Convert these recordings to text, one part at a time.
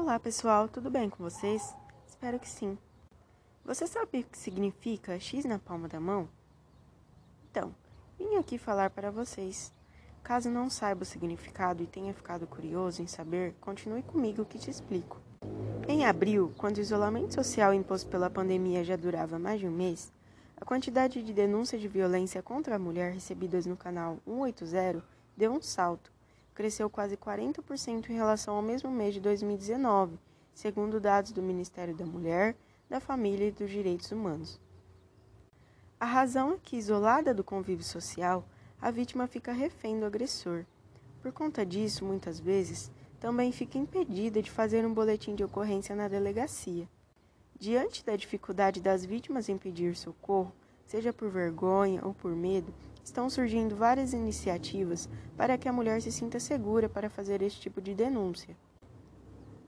Olá pessoal, tudo bem com vocês? Espero que sim. Você sabe o que significa X na palma da mão? Então, vim aqui falar para vocês. Caso não saiba o significado e tenha ficado curioso em saber, continue comigo que te explico. Em abril, quando o isolamento social imposto pela pandemia já durava mais de um mês, a quantidade de denúncias de violência contra a mulher recebidas no canal 180 deu um salto cresceu quase 40% em relação ao mesmo mês de 2019, segundo dados do Ministério da Mulher, da Família e dos Direitos Humanos. A razão é que, isolada do convívio social, a vítima fica refém do agressor. Por conta disso, muitas vezes, também fica impedida de fazer um boletim de ocorrência na delegacia. Diante da dificuldade das vítimas em pedir socorro, seja por vergonha ou por medo, estão surgindo várias iniciativas para que a mulher se sinta segura para fazer esse tipo de denúncia.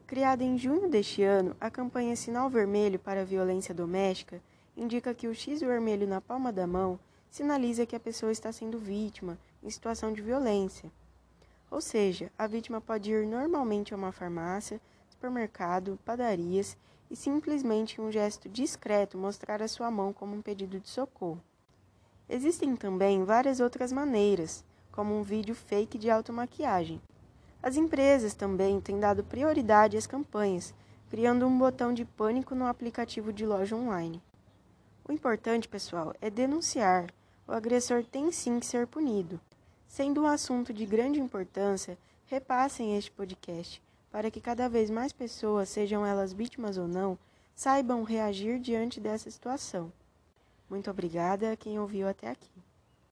Criada em junho deste ano, a campanha Sinal Vermelho para a Violência Doméstica indica que o X vermelho na palma da mão sinaliza que a pessoa está sendo vítima em situação de violência. Ou seja, a vítima pode ir normalmente a uma farmácia, supermercado, padarias e simplesmente em um gesto discreto mostrar a sua mão como um pedido de socorro. Existem também várias outras maneiras, como um vídeo fake de automaquiagem. As empresas também têm dado prioridade às campanhas, criando um botão de pânico no aplicativo de loja online. O importante, pessoal, é denunciar. O agressor tem sim que ser punido. Sendo um assunto de grande importância, repassem este podcast para que cada vez mais pessoas, sejam elas vítimas ou não, saibam reagir diante dessa situação. Muito obrigada a quem ouviu até aqui.